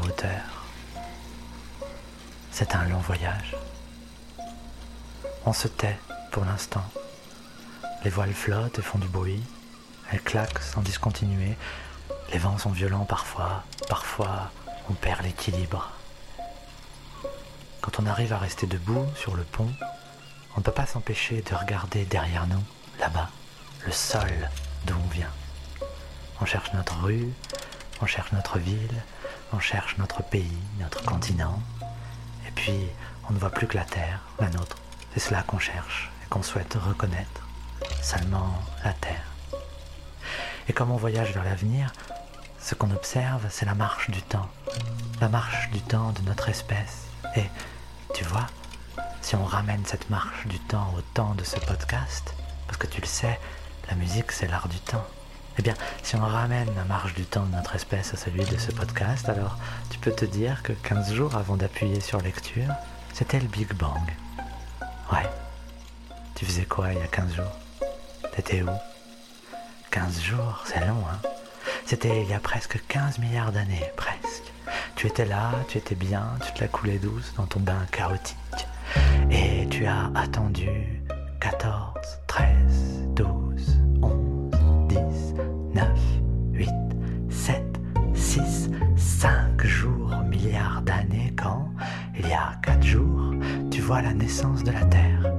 hauteur. C'est un long voyage. On se tait pour l'instant. Les voiles flottent et font du bruit. Elles claquent sans discontinuer. Les vents sont violents parfois. Parfois, on perd l'équilibre. Quand on arrive à rester debout sur le pont, on ne peut pas s'empêcher de regarder derrière nous, là-bas, le sol d'où on vient. On cherche notre rue, on cherche notre ville, on cherche notre pays, notre continent. Et puis, on ne voit plus que la terre, la nôtre. C'est cela qu'on cherche et qu'on souhaite reconnaître. Seulement la terre. Et comme on voyage vers l'avenir, ce qu'on observe, c'est la marche du temps. La marche du temps de notre espèce. Et, tu vois, si on ramène cette marche du temps au temps de ce podcast, parce que tu le sais, la musique c'est l'art du temps. Eh bien, si on ramène la marche du temps de notre espèce à celui de ce podcast, alors tu peux te dire que 15 jours avant d'appuyer sur lecture, c'était le Big Bang. Ouais. Tu faisais quoi il y a 15 jours? T'étais où? 15 jours, c'est long, hein? C'était il y a presque 15 milliards d'années, presque. Tu étais là, tu étais bien, tu te la coulais douce dans ton bain chaotique. Et tu as attendu 14, y a 4 jours, tu vois la naissance de la Terre.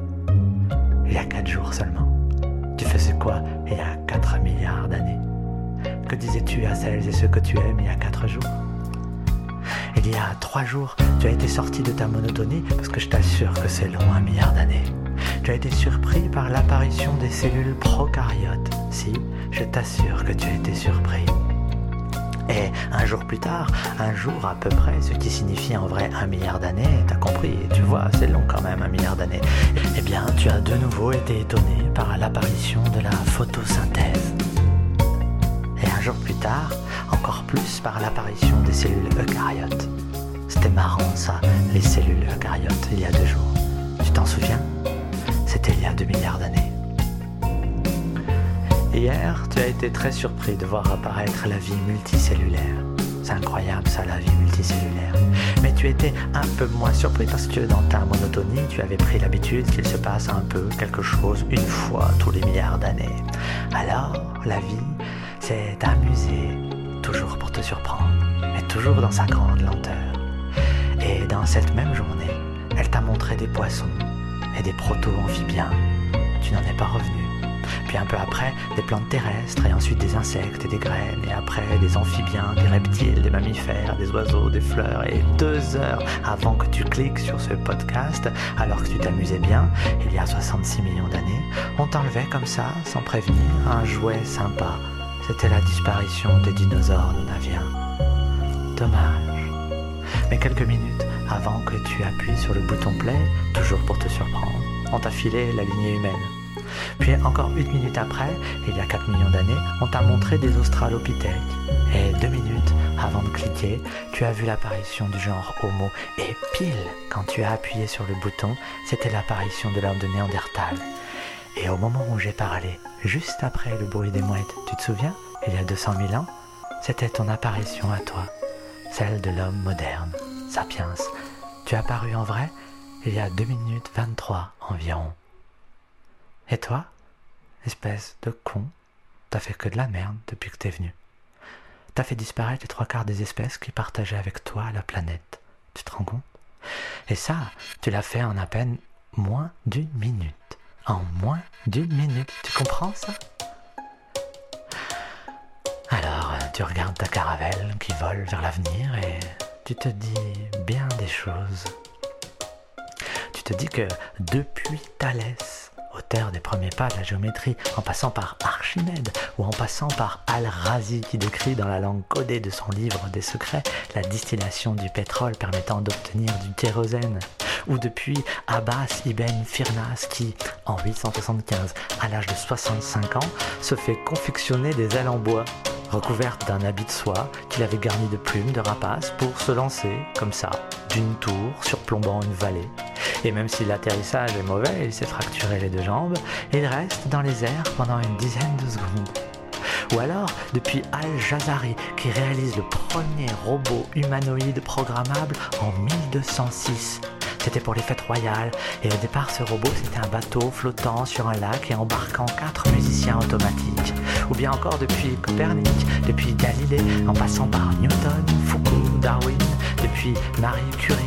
Il y a 4 jours seulement. Tu faisais quoi il y a 4 milliards d'années? Que disais-tu à celles et ceux que tu aimes il y a 4 jours? Il y a trois jours, tu as été sorti de ta monotonie parce que je t'assure que c'est long un milliard d'années. Tu as été surpris par l'apparition des cellules prokaryotes. Si, je t'assure que tu as été surpris. Et un jour plus tard, un jour à peu près, ce qui signifie en vrai un milliard d'années, t'as compris, tu vois, c'est long quand même, un milliard d'années, eh bien tu as de nouveau été étonné par l'apparition de la photosynthèse. Et un jour plus tard, encore plus par l'apparition des cellules eucaryotes. C'était marrant ça, les cellules eucaryotes, il y a deux jours. Tu t'en souviens? C'était il y a deux milliards d'années. Hier, tu as été très surpris de voir apparaître la vie multicellulaire. C'est incroyable ça, la vie multicellulaire. Mais tu étais un peu moins surpris parce que dans ta monotonie, tu avais pris l'habitude qu'il se passe un peu quelque chose une fois tous les milliards d'années. Alors, la vie, c'est amusé, toujours pour te surprendre, mais toujours dans sa grande lenteur. Et dans cette même journée, elle t'a montré des poissons et des proto-amphibiens. Tu n'en es pas revenu. Puis un peu après, des plantes terrestres, et ensuite des insectes et des graines, et après des amphibiens, des reptiles, des mammifères, des oiseaux, des fleurs, et deux heures avant que tu cliques sur ce podcast, alors que tu t'amusais bien, il y a 66 millions d'années, on t'enlevait comme ça, sans prévenir, un jouet sympa. C'était la disparition des dinosaures nonaviens. Dommage. Mais quelques minutes avant que tu appuies sur le bouton play, toujours pour te surprendre, on t'a filé la lignée humaine. Puis encore une minute après, il y a 4 millions d'années, on t'a montré des australopithèques. Et deux minutes avant de cliquer, tu as vu l'apparition du genre Homo. Et pile, quand tu as appuyé sur le bouton, c'était l'apparition de l'homme de Néandertal. Et au moment où j'ai parlé, juste après le bruit des mouettes, tu te souviens, il y a 200 000 ans, c'était ton apparition à toi, celle de l'homme moderne, sapiens. Tu as apparu en vrai il y a 2 minutes 23 environ. Et toi, espèce de con, t'as fait que de la merde depuis que t'es venu. T'as fait disparaître les trois quarts des espèces qui partageaient avec toi la planète. Tu te rends compte? Et ça, tu l'as fait en à peine moins d'une minute. En moins d'une minute. Tu comprends ça? Alors, tu regardes ta caravelle qui vole vers l'avenir et tu te dis bien des choses. Tu te dis que depuis Thalès, auteur des premiers pas de la géométrie, en passant par Archimède ou en passant par Al-Razi qui décrit dans la langue codée de son livre des secrets la distillation du pétrole permettant d'obtenir du kérosène, ou depuis Abbas ibn Firnas qui, en 875, à l'âge de 65 ans, se fait confectionner des ailes en bois recouverte d'un habit de soie qu'il avait garni de plumes de rapaces pour se lancer, comme ça, d'une tour surplombant une vallée. Et même si l'atterrissage est mauvais, il s'est fracturé les deux jambes, il reste dans les airs pendant une dizaine de secondes. Ou alors depuis Al Jazari qui réalise le premier robot humanoïde programmable en 1206. C'était pour les fêtes royales et au départ ce robot c'était un bateau flottant sur un lac et embarquant quatre musiciens automatiques. Ou bien encore depuis Copernic, depuis Galilée, en passant par Newton, Foucault, Darwin, depuis Marie Curie,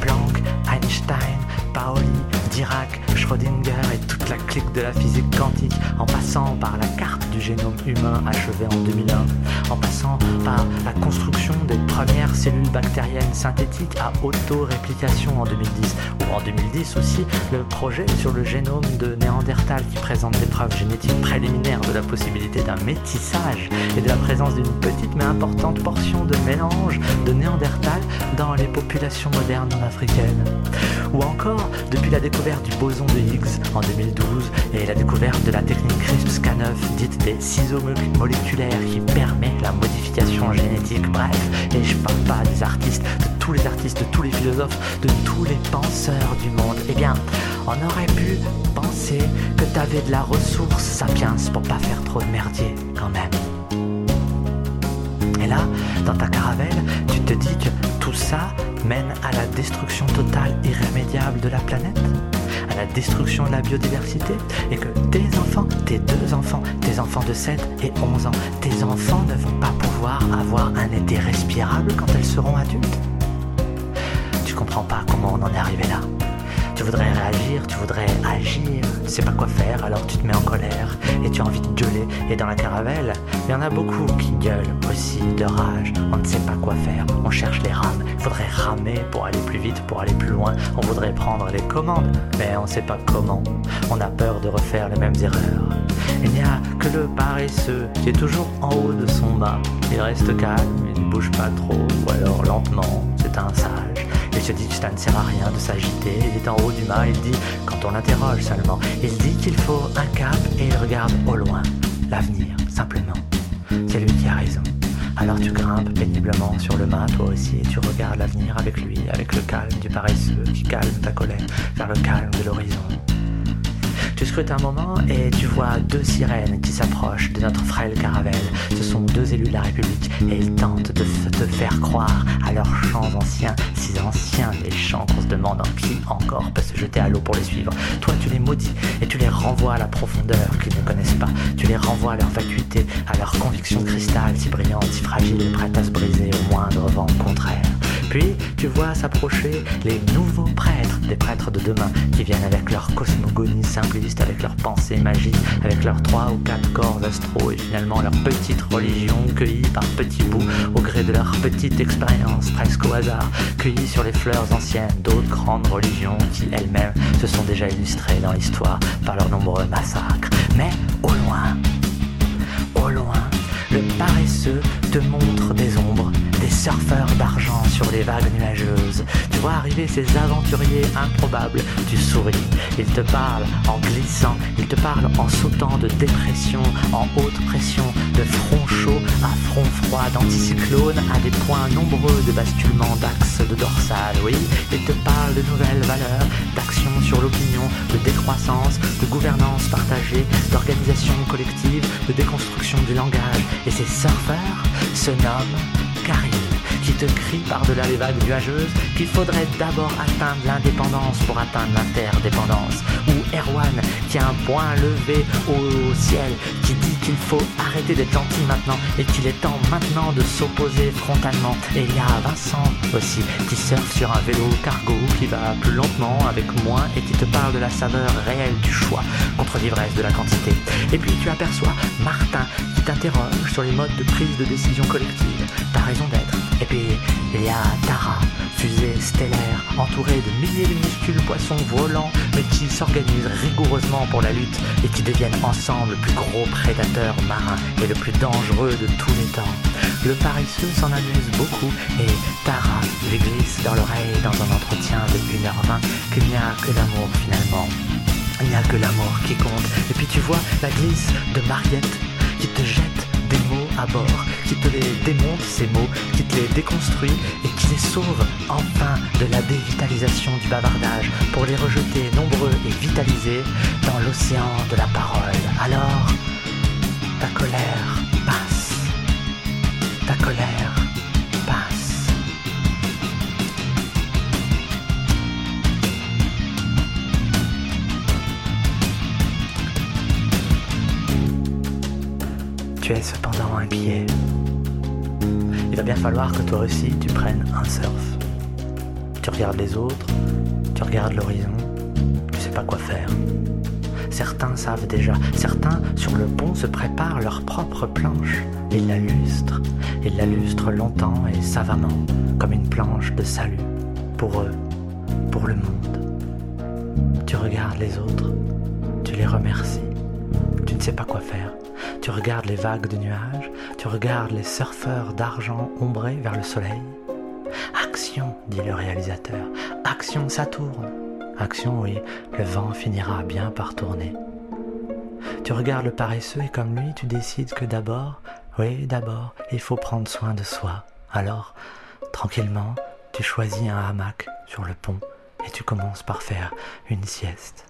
Planck, Einstein, Paoli, Dirac, Schrödinger et toute la clique de la physique quantique, en passant par la carte du génome humain achevée en 2001, en passant par la construction des premières cellules bactériennes synthétiques à auto-réplication en 2010, ou en 2010 aussi le projet sur le génome de Néandertal qui présente des preuves génétiques préliminaires de la possibilité d'un métissage et de la présence d'une petite mais importante portion de mélange de Néandertal dans les populations modernes africaines. Ou encore depuis la découverte du boson de Higgs en 2012 et la découverte de la technique CRISPR-Cas9 dite des ciseaux moléculaires qui permet la modification génétique. Bref, et je parle pas des artistes, de tous les artistes, de tous les philosophes, de tous les penseurs du monde. Eh bien, on aurait pu penser que t'avais de la ressource sapiens pour pas faire trop de quand même. Et là, dans ta caravelle, tu te dis que tout ça mène à la destruction totale irrémédiable de la planète à la destruction de la biodiversité et que tes enfants, tes deux enfants, tes enfants de 7 et 11 ans, tes enfants ne vont pas pouvoir avoir un été respirable quand elles seront adultes Tu comprends pas comment on en est arrivé là tu voudrais réagir, tu voudrais agir, tu sais pas quoi faire, alors tu te mets en colère et tu as envie de gueuler. Et dans la caravelle, il y en a beaucoup qui gueulent aussi de rage. On ne sait pas quoi faire, on cherche les rames. Faudrait ramer pour aller plus vite, pour aller plus loin. On voudrait prendre les commandes, mais on sait pas comment. On a peur de refaire les mêmes erreurs. Il n'y a que le paresseux qui est toujours en haut de son bas. Il reste calme, il ne bouge pas trop, ou alors lentement, c'est un sage. Se dit que ça ne sert à rien de s'agiter. Il est en haut du mât, il dit, quand on l'interroge seulement, il dit qu'il faut un cap et il regarde au loin. L'avenir, simplement. C'est lui qui a raison. Alors tu grimpes péniblement sur le mât, toi aussi, et tu regardes l'avenir avec lui, avec le calme du paresseux qui calme ta colère vers le calme de l'horizon. Tu scrutes un moment et tu vois deux sirènes qui s'approchent de notre frêle caravelle. Ce sont deux élus de la République et ils tentent de te faire croire à leurs chants anciens, si anciens les chants qu'on se demande en qui encore peut se jeter à l'eau pour les suivre. Toi, tu les maudis et tu les renvoies à la profondeur qu'ils ne connaissent pas. Tu les renvoies à leur vacuité, à leur conviction cristal, si brillante, si fragile, prête à se briser au moindre vent contraire. Puis tu vois s'approcher les nouveaux prêtres, des prêtres de demain, qui viennent avec leur cosmogonie simpliste, avec leurs pensées magiques, avec leurs trois ou quatre corps astraux et finalement leur petite religion cueillie par petits bouts au gré de leur petite expérience, presque au hasard, cueillie sur les fleurs anciennes d'autres grandes religions qui elles-mêmes se sont déjà illustrées dans l'histoire par leurs nombreux massacres. Mais au loin, au loin, le paresseux te montre surfeurs d'argent sur les vagues nuageuses. Tu vois arriver ces aventuriers improbables. Tu souris. Ils te parlent en glissant. Ils te parlent en sautant de dépression en haute pression, de front chaud à front froid, d'anticyclone à des points nombreux de basculement d'axes de dorsale. Oui, ils te parlent de nouvelles valeurs, d'action sur l'opinion, de décroissance, de gouvernance partagée, d'organisation collective, de déconstruction du langage. Et ces surfeurs se nomment qui te crie par-delà les vagues nuageuses qu'il faudrait d'abord atteindre l'indépendance pour atteindre l'interdépendance. Ou Erwan qui a un point levé au ciel qui dit qu'il faut arrêter d'être gentil maintenant et qu'il est temps maintenant de s'opposer frontalement. Et il y a Vincent aussi qui surfe sur un vélo cargo qui va plus lentement avec moins et qui te parle de la saveur réelle du choix contre l'ivresse de la quantité. Et puis tu aperçois Martin qui t'interroge sur les modes de prise de décision collective. Ta raison d'être. Et puis il y a Tara, fusée stellaire, entourée de milliers de minuscules poissons volants, mais qui s'organisent rigoureusement pour la lutte et qui deviennent ensemble le plus gros prédateur marin et le plus dangereux de tous les temps. Le paresseux s'en amuse beaucoup et Tara lui glisse dans l'oreille dans un entretien de 1h20 qu'il n'y a que l'amour finalement. Il n'y a que l'amour qui compte. Et puis tu vois la glisse de Mariette qui te jette des mots à bord, qui te les démonte ces mots, qui te les déconstruit et qui les sauve enfin de la dévitalisation du bavardage pour les rejeter nombreux et vitalisés dans l'océan de la parole. Alors, Ta colère. Tu es cependant inquiet. Il va bien falloir que toi aussi tu prennes un surf. Tu regardes les autres, tu regardes l'horizon, tu sais pas quoi faire. Certains savent déjà, certains sur le pont se préparent leur propre planche. Ils la lustrent, ils la lustrent longtemps et savamment, comme une planche de salut, pour eux, pour le monde. Tu regardes les autres, tu les remercies, tu ne sais pas quoi faire. Tu regardes les vagues de nuages, tu regardes les surfeurs d'argent ombrés vers le soleil. Action, dit le réalisateur, action, ça tourne. Action, oui, le vent finira bien par tourner. Tu regardes le paresseux et comme lui, tu décides que d'abord, oui, d'abord, il faut prendre soin de soi. Alors, tranquillement, tu choisis un hamac sur le pont et tu commences par faire une sieste.